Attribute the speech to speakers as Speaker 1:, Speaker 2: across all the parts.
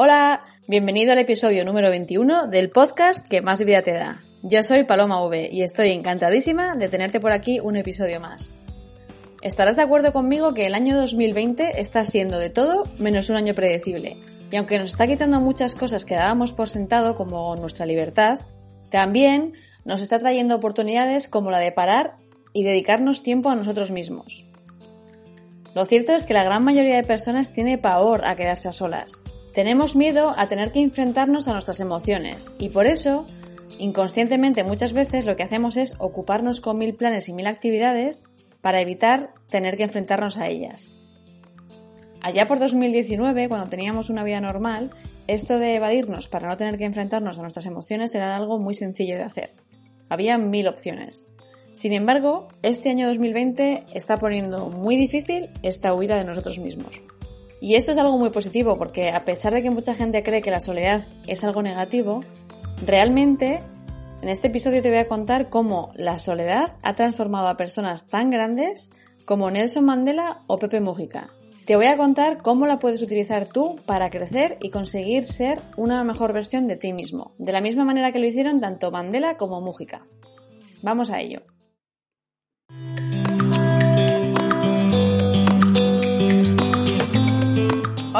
Speaker 1: Hola, bienvenido al episodio número 21 del podcast que más vida te da. Yo soy Paloma V y estoy encantadísima de tenerte por aquí un episodio más. Estarás de acuerdo conmigo que el año 2020 está siendo de todo menos un año predecible. Y aunque nos está quitando muchas cosas que dábamos por sentado, como nuestra libertad, también nos está trayendo oportunidades como la de parar y dedicarnos tiempo a nosotros mismos. Lo cierto es que la gran mayoría de personas tiene pavor a quedarse a solas, tenemos miedo a tener que enfrentarnos a nuestras emociones y por eso, inconscientemente muchas veces lo que hacemos es ocuparnos con mil planes y mil actividades para evitar tener que enfrentarnos a ellas. Allá por 2019, cuando teníamos una vida normal, esto de evadirnos para no tener que enfrentarnos a nuestras emociones era algo muy sencillo de hacer. Había mil opciones. Sin embargo, este año 2020 está poniendo muy difícil esta huida de nosotros mismos. Y esto es algo muy positivo porque a pesar de que mucha gente cree que la soledad es algo negativo, realmente en este episodio te voy a contar cómo la soledad ha transformado a personas tan grandes como Nelson Mandela o Pepe Mujica. Te voy a contar cómo la puedes utilizar tú para crecer y conseguir ser una mejor versión de ti mismo, de la misma manera que lo hicieron tanto Mandela como Mujica. Vamos a ello.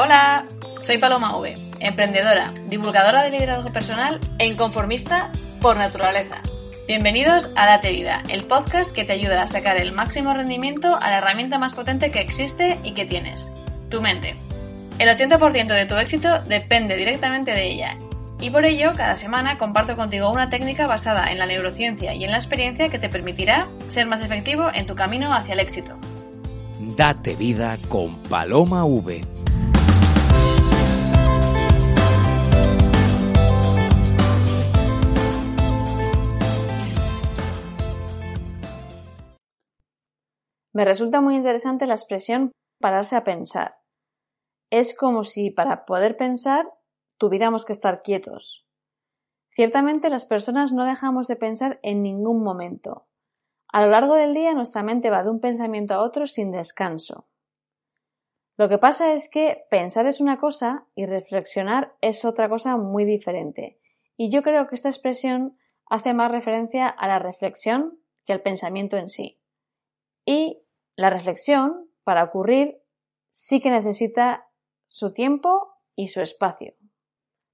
Speaker 1: Hola, soy Paloma V, emprendedora, divulgadora de liderazgo personal e inconformista por naturaleza. Bienvenidos a Date Vida, el podcast que te ayuda a sacar el máximo rendimiento a la herramienta más potente que existe y que tienes, tu mente. El 80% de tu éxito depende directamente de ella y por ello, cada semana comparto contigo una técnica basada en la neurociencia y en la experiencia que te permitirá ser más efectivo en tu camino hacia el éxito.
Speaker 2: Date vida con Paloma V.
Speaker 1: Me resulta muy interesante la expresión pararse a pensar. Es como si para poder pensar tuviéramos que estar quietos. Ciertamente las personas no dejamos de pensar en ningún momento. A lo largo del día nuestra mente va de un pensamiento a otro sin descanso. Lo que pasa es que pensar es una cosa y reflexionar es otra cosa muy diferente. Y yo creo que esta expresión hace más referencia a la reflexión que al pensamiento en sí. Y la reflexión, para ocurrir, sí que necesita su tiempo y su espacio.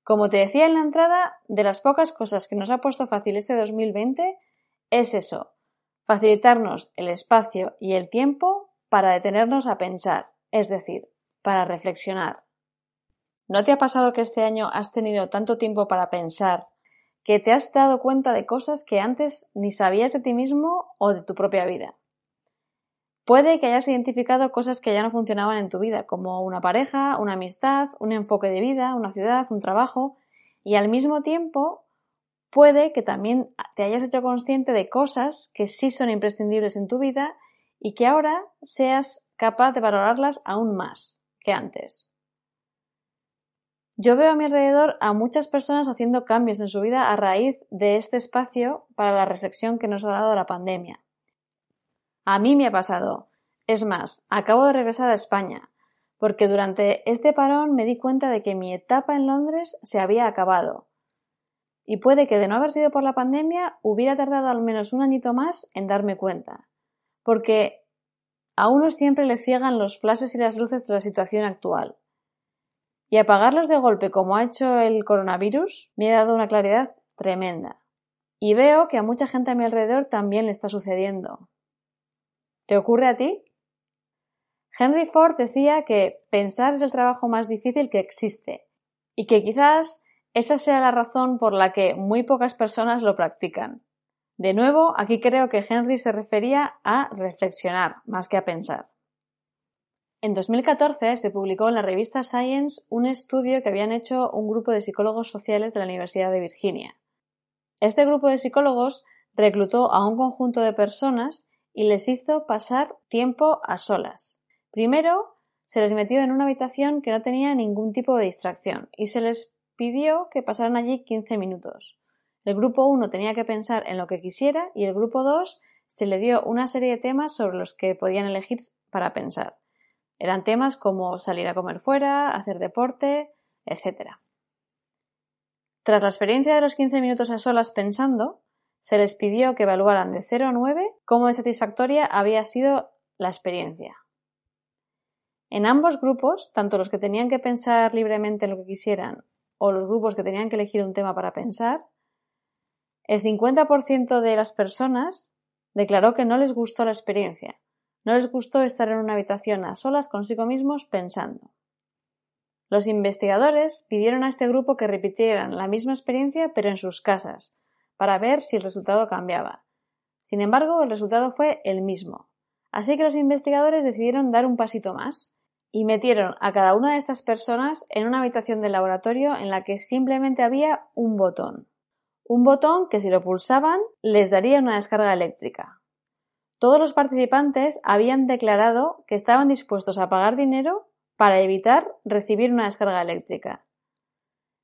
Speaker 1: Como te decía en la entrada, de las pocas cosas que nos ha puesto fácil este 2020 es eso, facilitarnos el espacio y el tiempo para detenernos a pensar, es decir, para reflexionar. ¿No te ha pasado que este año has tenido tanto tiempo para pensar que te has dado cuenta de cosas que antes ni sabías de ti mismo o de tu propia vida? Puede que hayas identificado cosas que ya no funcionaban en tu vida, como una pareja, una amistad, un enfoque de vida, una ciudad, un trabajo, y al mismo tiempo puede que también te hayas hecho consciente de cosas que sí son imprescindibles en tu vida y que ahora seas capaz de valorarlas aún más que antes. Yo veo a mi alrededor a muchas personas haciendo cambios en su vida a raíz de este espacio para la reflexión que nos ha dado la pandemia. A mí me ha pasado. Es más, acabo de regresar a España, porque durante este parón me di cuenta de que mi etapa en Londres se había acabado. Y puede que de no haber sido por la pandemia hubiera tardado al menos un añito más en darme cuenta. Porque a uno siempre le ciegan los flashes y las luces de la situación actual. Y apagarlos de golpe como ha hecho el coronavirus me ha dado una claridad tremenda. Y veo que a mucha gente a mi alrededor también le está sucediendo. ¿Te ocurre a ti? Henry Ford decía que pensar es el trabajo más difícil que existe y que quizás esa sea la razón por la que muy pocas personas lo practican. De nuevo, aquí creo que Henry se refería a reflexionar más que a pensar. En 2014 se publicó en la revista Science un estudio que habían hecho un grupo de psicólogos sociales de la Universidad de Virginia. Este grupo de psicólogos reclutó a un conjunto de personas y les hizo pasar tiempo a solas. Primero, se les metió en una habitación que no tenía ningún tipo de distracción y se les pidió que pasaran allí 15 minutos. El grupo 1 tenía que pensar en lo que quisiera y el grupo 2 se le dio una serie de temas sobre los que podían elegir para pensar. Eran temas como salir a comer fuera, hacer deporte, etc. Tras la experiencia de los 15 minutos a solas pensando, se les pidió que evaluaran de 0 a 9 cómo de satisfactoria había sido la experiencia. En ambos grupos, tanto los que tenían que pensar libremente en lo que quisieran o los grupos que tenían que elegir un tema para pensar, el 50% de las personas declaró que no les gustó la experiencia, no les gustó estar en una habitación a solas consigo mismos pensando. Los investigadores pidieron a este grupo que repitieran la misma experiencia pero en sus casas, para ver si el resultado cambiaba. Sin embargo, el resultado fue el mismo. Así que los investigadores decidieron dar un pasito más y metieron a cada una de estas personas en una habitación de laboratorio en la que simplemente había un botón. Un botón que si lo pulsaban les daría una descarga eléctrica. Todos los participantes habían declarado que estaban dispuestos a pagar dinero para evitar recibir una descarga eléctrica.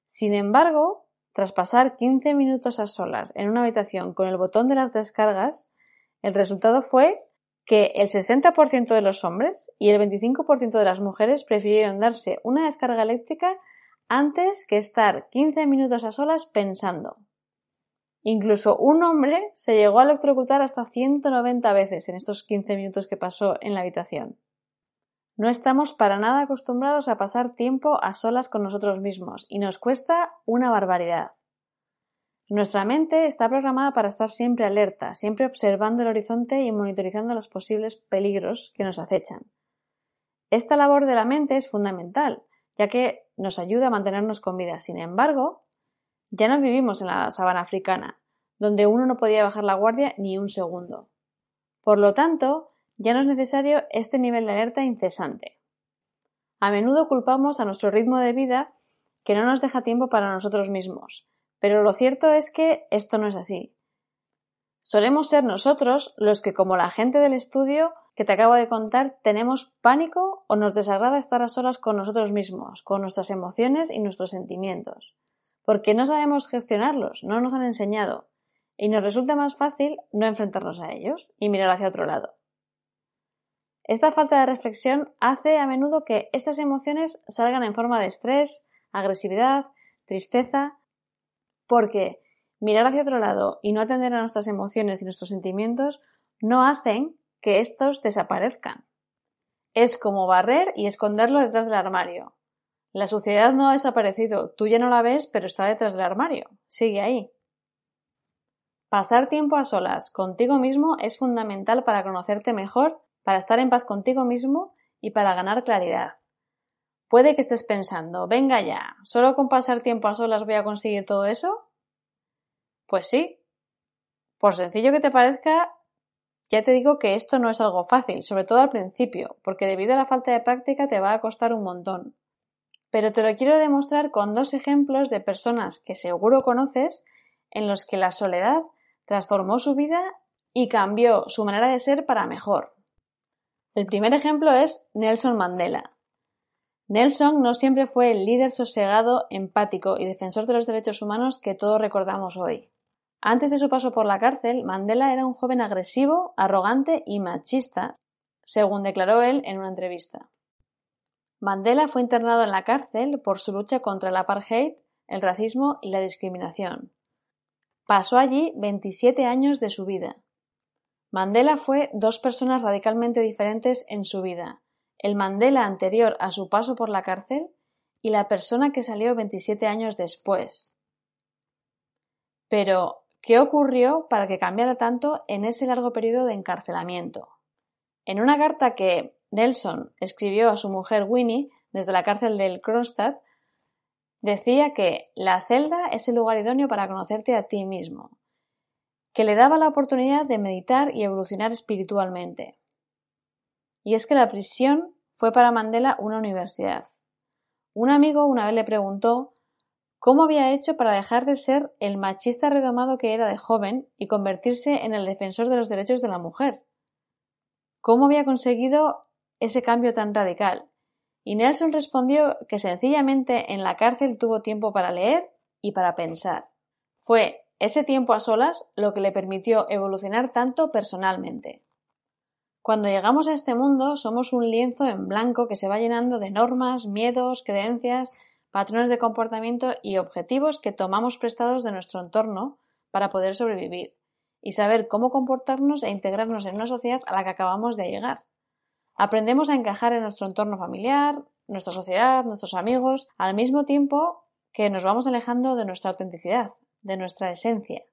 Speaker 1: Sin embargo, tras pasar 15 minutos a solas en una habitación con el botón de las descargas, el resultado fue que el 60% de los hombres y el 25% de las mujeres prefirieron darse una descarga eléctrica antes que estar 15 minutos a solas pensando. Incluso un hombre se llegó a electrocutar hasta 190 veces en estos 15 minutos que pasó en la habitación. No estamos para nada acostumbrados a pasar tiempo a solas con nosotros mismos y nos cuesta una barbaridad. Nuestra mente está programada para estar siempre alerta, siempre observando el horizonte y monitorizando los posibles peligros que nos acechan. Esta labor de la mente es fundamental, ya que nos ayuda a mantenernos con vida. Sin embargo, ya no vivimos en la sabana africana, donde uno no podía bajar la guardia ni un segundo. Por lo tanto, ya no es necesario este nivel de alerta incesante. A menudo culpamos a nuestro ritmo de vida que no nos deja tiempo para nosotros mismos, pero lo cierto es que esto no es así. Solemos ser nosotros los que, como la gente del estudio que te acabo de contar, tenemos pánico o nos desagrada estar a solas con nosotros mismos, con nuestras emociones y nuestros sentimientos, porque no sabemos gestionarlos, no nos han enseñado, y nos resulta más fácil no enfrentarnos a ellos y mirar hacia otro lado. Esta falta de reflexión hace a menudo que estas emociones salgan en forma de estrés, agresividad, tristeza, porque mirar hacia otro lado y no atender a nuestras emociones y nuestros sentimientos no hacen que estos desaparezcan. Es como barrer y esconderlo detrás del armario. La suciedad no ha desaparecido, tú ya no la ves, pero está detrás del armario, sigue ahí. Pasar tiempo a solas contigo mismo es fundamental para conocerte mejor para estar en paz contigo mismo y para ganar claridad. Puede que estés pensando, venga ya, ¿solo con pasar tiempo a solas voy a conseguir todo eso? Pues sí. Por sencillo que te parezca, ya te digo que esto no es algo fácil, sobre todo al principio, porque debido a la falta de práctica te va a costar un montón. Pero te lo quiero demostrar con dos ejemplos de personas que seguro conoces en los que la soledad transformó su vida y cambió su manera de ser para mejor. El primer ejemplo es Nelson Mandela. Nelson no siempre fue el líder sosegado, empático y defensor de los derechos humanos que todos recordamos hoy. Antes de su paso por la cárcel, Mandela era un joven agresivo, arrogante y machista, según declaró él en una entrevista. Mandela fue internado en la cárcel por su lucha contra el apartheid, el racismo y la discriminación. Pasó allí 27 años de su vida. Mandela fue dos personas radicalmente diferentes en su vida, el Mandela anterior a su paso por la cárcel y la persona que salió 27 años después. Pero, ¿qué ocurrió para que cambiara tanto en ese largo periodo de encarcelamiento? En una carta que Nelson escribió a su mujer Winnie desde la cárcel del Kronstadt, decía que la celda es el lugar idóneo para conocerte a ti mismo, que le daba la oportunidad de meditar y evolucionar espiritualmente. Y es que la prisión fue para Mandela una universidad. Un amigo una vez le preguntó cómo había hecho para dejar de ser el machista redomado que era de joven y convertirse en el defensor de los derechos de la mujer. ¿Cómo había conseguido ese cambio tan radical? Y Nelson respondió que sencillamente en la cárcel tuvo tiempo para leer y para pensar. Fue ese tiempo a solas lo que le permitió evolucionar tanto personalmente. Cuando llegamos a este mundo somos un lienzo en blanco que se va llenando de normas, miedos, creencias, patrones de comportamiento y objetivos que tomamos prestados de nuestro entorno para poder sobrevivir y saber cómo comportarnos e integrarnos en una sociedad a la que acabamos de llegar. Aprendemos a encajar en nuestro entorno familiar, nuestra sociedad, nuestros amigos, al mismo tiempo que nos vamos alejando de nuestra autenticidad, de nuestra esencia.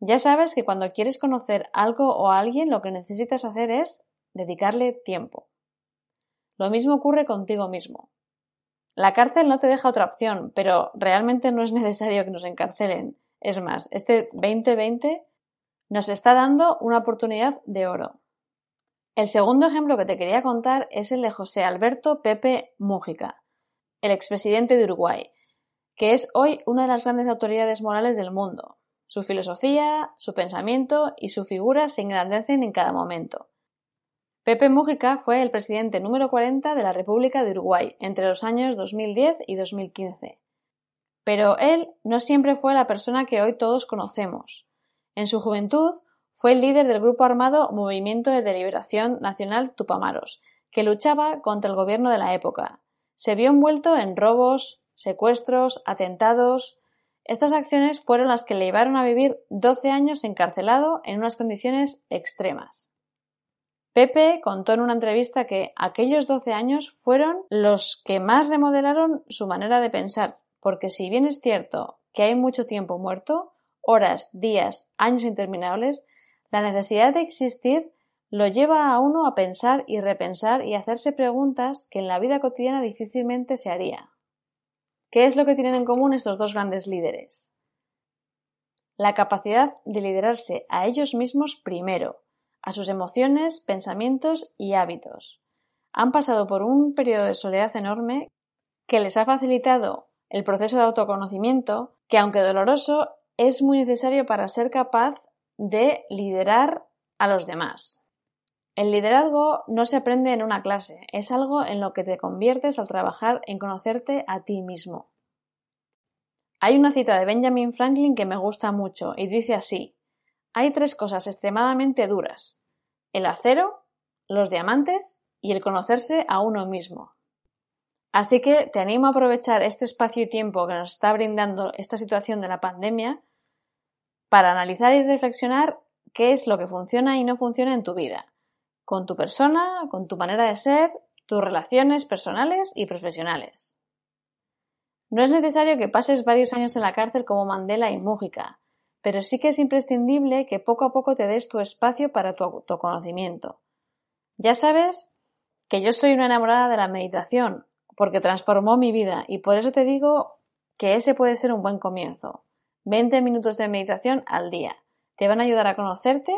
Speaker 1: Ya sabes que cuando quieres conocer algo o a alguien lo que necesitas hacer es dedicarle tiempo. Lo mismo ocurre contigo mismo. La cárcel no te deja otra opción, pero realmente no es necesario que nos encarcelen. Es más, este 2020 nos está dando una oportunidad de oro. El segundo ejemplo que te quería contar es el de José Alberto Pepe Mújica, el expresidente de Uruguay, que es hoy una de las grandes autoridades morales del mundo. Su filosofía, su pensamiento y su figura se engrandecen en cada momento. Pepe Mújica fue el presidente número 40 de la República de Uruguay entre los años 2010 y 2015. Pero él no siempre fue la persona que hoy todos conocemos. En su juventud fue el líder del grupo armado Movimiento de Deliberación Nacional Tupamaros, que luchaba contra el gobierno de la época. Se vio envuelto en robos, secuestros, atentados. Estas acciones fueron las que le llevaron a vivir 12 años encarcelado en unas condiciones extremas. Pepe contó en una entrevista que aquellos 12 años fueron los que más remodelaron su manera de pensar, porque si bien es cierto que hay mucho tiempo muerto, horas, días, años interminables, la necesidad de existir lo lleva a uno a pensar y repensar y hacerse preguntas que en la vida cotidiana difícilmente se haría. ¿Qué es lo que tienen en común estos dos grandes líderes? La capacidad de liderarse a ellos mismos primero, a sus emociones, pensamientos y hábitos. Han pasado por un periodo de soledad enorme que les ha facilitado el proceso de autoconocimiento, que aunque doloroso, es muy necesario para ser capaz de liderar a los demás. El liderazgo no se aprende en una clase, es algo en lo que te conviertes al trabajar en conocerte a ti mismo. Hay una cita de Benjamin Franklin que me gusta mucho y dice así Hay tres cosas extremadamente duras el acero, los diamantes y el conocerse a uno mismo. Así que te animo a aprovechar este espacio y tiempo que nos está brindando esta situación de la pandemia para analizar y reflexionar qué es lo que funciona y no funciona en tu vida, con tu persona, con tu manera de ser, tus relaciones personales y profesionales. No es necesario que pases varios años en la cárcel como Mandela y Mújica, pero sí que es imprescindible que poco a poco te des tu espacio para tu autoconocimiento. Ya sabes que yo soy una enamorada de la meditación, porque transformó mi vida y por eso te digo que ese puede ser un buen comienzo. 20 minutos de meditación al día. Te van a ayudar a conocerte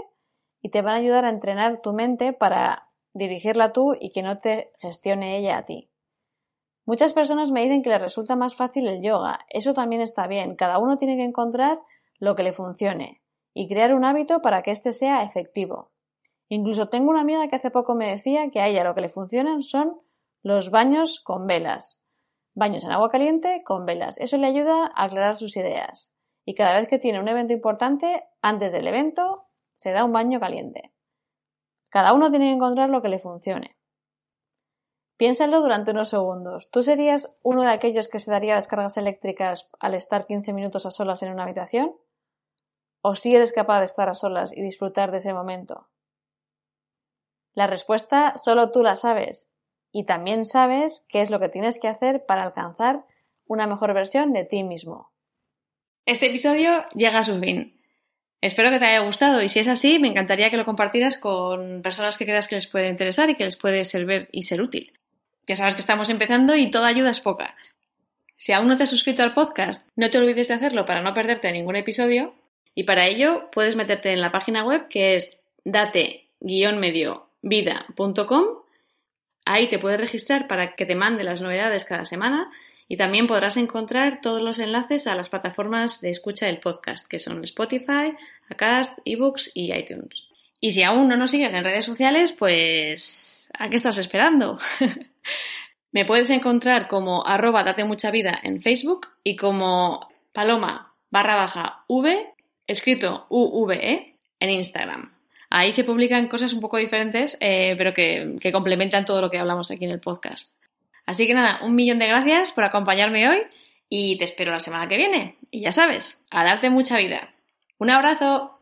Speaker 1: y te van a ayudar a entrenar tu mente para dirigirla tú y que no te gestione ella a ti. Muchas personas me dicen que les resulta más fácil el yoga. Eso también está bien. Cada uno tiene que encontrar lo que le funcione y crear un hábito para que éste sea efectivo. Incluso tengo una amiga que hace poco me decía que a ella lo que le funcionan son los baños con velas. Baños en agua caliente con velas. Eso le ayuda a aclarar sus ideas y cada vez que tiene un evento importante, antes del evento, se da un baño caliente. Cada uno tiene que encontrar lo que le funcione. Piénsalo durante unos segundos. ¿Tú serías uno de aquellos que se daría descargas eléctricas al estar 15 minutos a solas en una habitación? ¿O si eres capaz de estar a solas y disfrutar de ese momento? La respuesta solo tú la sabes y también sabes qué es lo que tienes que hacer para alcanzar una mejor versión de ti mismo. Este episodio llega a su fin. Espero que te haya gustado y si es así, me encantaría que lo compartieras con personas que creas que les puede interesar y que les puede servir y ser útil. Ya sabes que estamos empezando y toda ayuda es poca. Si aún no te has suscrito al podcast, no te olvides de hacerlo para no perderte ningún episodio. Y para ello puedes meterte en la página web que es date-medio-vida.com. Ahí te puedes registrar para que te mande las novedades cada semana y también podrás encontrar todos los enlaces a las plataformas de escucha del podcast, que son Spotify, Acast, eBooks y iTunes. Y si aún no nos sigues en redes sociales, pues ¿a qué estás esperando? Me puedes encontrar como arroba date mucha vida en Facebook y como paloma barra baja v, escrito UVE, en Instagram. Ahí se publican cosas un poco diferentes, eh, pero que complementan todo lo que hablamos aquí en el podcast. Así que nada, un millón de gracias por acompañarme hoy y te espero la semana que viene. Y ya sabes, a darte mucha vida. Un abrazo.